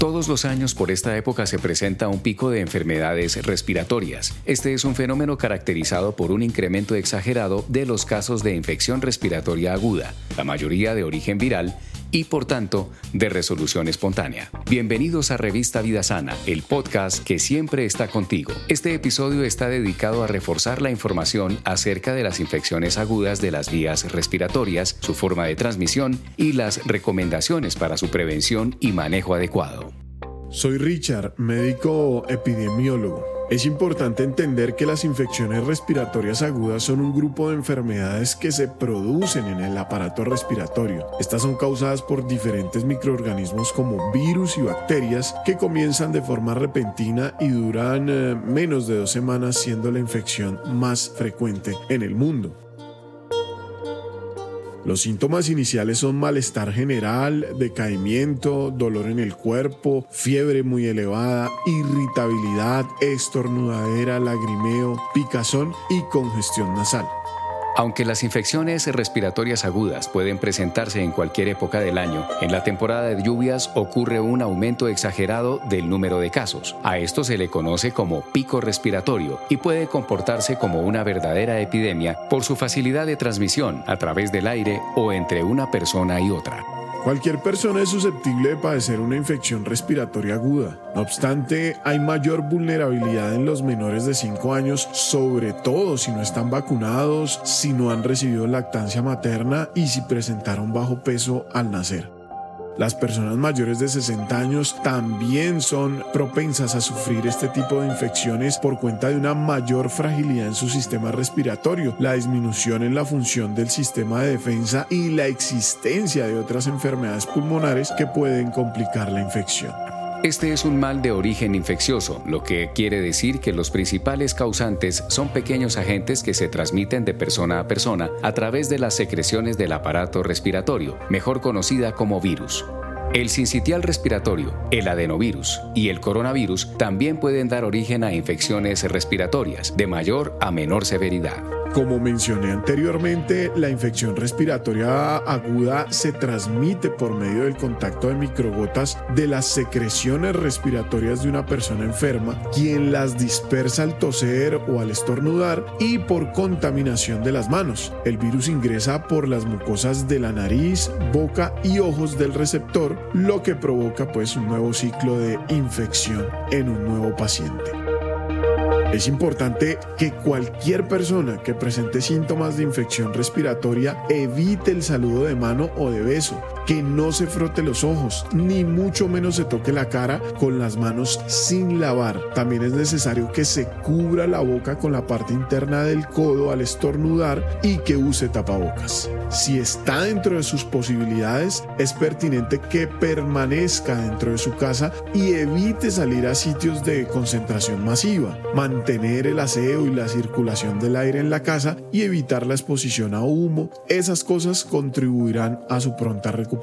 Todos los años por esta época se presenta un pico de enfermedades respiratorias. Este es un fenómeno caracterizado por un incremento exagerado de los casos de infección respiratoria aguda, la mayoría de origen viral y por tanto de resolución espontánea. Bienvenidos a Revista Vida Sana, el podcast que siempre está contigo. Este episodio está dedicado a reforzar la información acerca de las infecciones agudas de las vías respiratorias, su forma de transmisión y las recomendaciones para su prevención y manejo adecuado. Soy Richard, médico epidemiólogo. Es importante entender que las infecciones respiratorias agudas son un grupo de enfermedades que se producen en el aparato respiratorio. Estas son causadas por diferentes microorganismos como virus y bacterias que comienzan de forma repentina y duran eh, menos de dos semanas siendo la infección más frecuente en el mundo. Los síntomas iniciales son malestar general, decaimiento, dolor en el cuerpo, fiebre muy elevada, irritabilidad, estornudadera, lagrimeo, picazón y congestión nasal. Aunque las infecciones respiratorias agudas pueden presentarse en cualquier época del año, en la temporada de lluvias ocurre un aumento exagerado del número de casos. A esto se le conoce como pico respiratorio y puede comportarse como una verdadera epidemia por su facilidad de transmisión a través del aire o entre una persona y otra. Cualquier persona es susceptible de padecer una infección respiratoria aguda. No obstante, hay mayor vulnerabilidad en los menores de 5 años, sobre todo si no están vacunados, si no han recibido lactancia materna y si presentaron bajo peso al nacer. Las personas mayores de 60 años también son propensas a sufrir este tipo de infecciones por cuenta de una mayor fragilidad en su sistema respiratorio, la disminución en la función del sistema de defensa y la existencia de otras enfermedades pulmonares que pueden complicar la infección. Este es un mal de origen infeccioso, lo que quiere decir que los principales causantes son pequeños agentes que se transmiten de persona a persona a través de las secreciones del aparato respiratorio, mejor conocida como virus. El sincitial respiratorio, el adenovirus y el coronavirus también pueden dar origen a infecciones respiratorias de mayor a menor severidad. Como mencioné anteriormente, la infección respiratoria aguda se transmite por medio del contacto de microgotas de las secreciones respiratorias de una persona enferma, quien las dispersa al toser o al estornudar y por contaminación de las manos. El virus ingresa por las mucosas de la nariz, boca y ojos del receptor, lo que provoca pues un nuevo ciclo de infección en un nuevo paciente. Es importante que cualquier persona que presente síntomas de infección respiratoria evite el saludo de mano o de beso, que no se frote los ojos, ni mucho menos se toque la cara con las manos sin lavar. También es necesario que se cubra la boca con la parte interna del codo al estornudar y que use tapabocas. Si está dentro de sus posibilidades, es pertinente que permanezca dentro de su casa y evite salir a sitios de concentración masiva mantener el aseo y la circulación del aire en la casa y evitar la exposición a humo, esas cosas contribuirán a su pronta recuperación.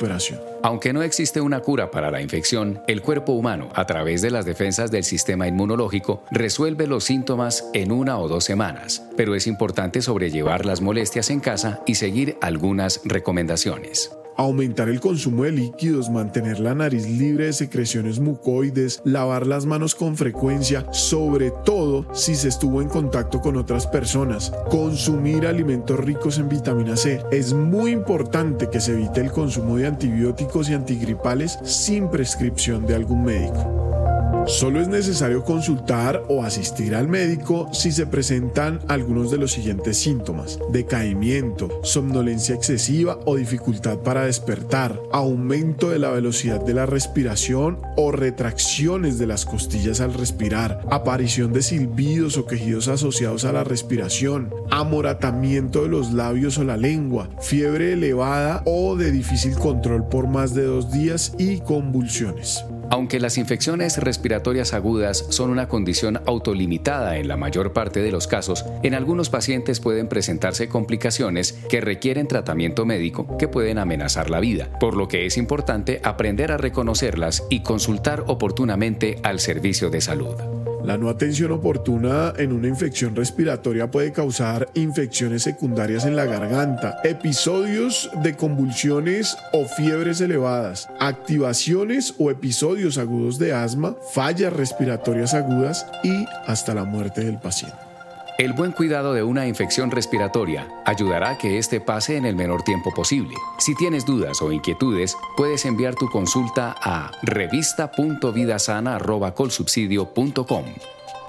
Aunque no existe una cura para la infección, el cuerpo humano, a través de las defensas del sistema inmunológico, resuelve los síntomas en una o dos semanas, pero es importante sobrellevar las molestias en casa y seguir algunas recomendaciones aumentar el consumo de líquidos, mantener la nariz libre de secreciones mucoides, lavar las manos con frecuencia, sobre todo si se estuvo en contacto con otras personas, consumir alimentos ricos en vitamina C. Es muy importante que se evite el consumo de antibióticos y antigripales sin prescripción de algún médico. Solo es necesario consultar o asistir al médico si se presentan algunos de los siguientes síntomas. Decaimiento, somnolencia excesiva o dificultad para despertar, aumento de la velocidad de la respiración o retracciones de las costillas al respirar, aparición de silbidos o quejidos asociados a la respiración, amoratamiento de los labios o la lengua, fiebre elevada o de difícil control por más de dos días y convulsiones. Aunque las infecciones respiratorias agudas son una condición autolimitada en la mayor parte de los casos, en algunos pacientes pueden presentarse complicaciones que requieren tratamiento médico que pueden amenazar la vida, por lo que es importante aprender a reconocerlas y consultar oportunamente al servicio de salud. La no atención oportuna en una infección respiratoria puede causar infecciones secundarias en la garganta, episodios de convulsiones o fiebres elevadas, activaciones o episodios agudos de asma, fallas respiratorias agudas y hasta la muerte del paciente. El buen cuidado de una infección respiratoria ayudará a que éste pase en el menor tiempo posible. Si tienes dudas o inquietudes, puedes enviar tu consulta a revista.vidasana.colsubsidio.com.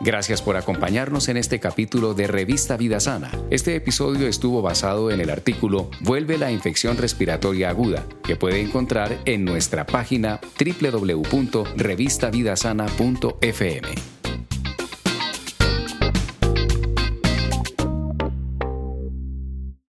Gracias por acompañarnos en este capítulo de Revista Vida Sana. Este episodio estuvo basado en el artículo Vuelve la infección respiratoria aguda, que puede encontrar en nuestra página www.revistavidasana.fm.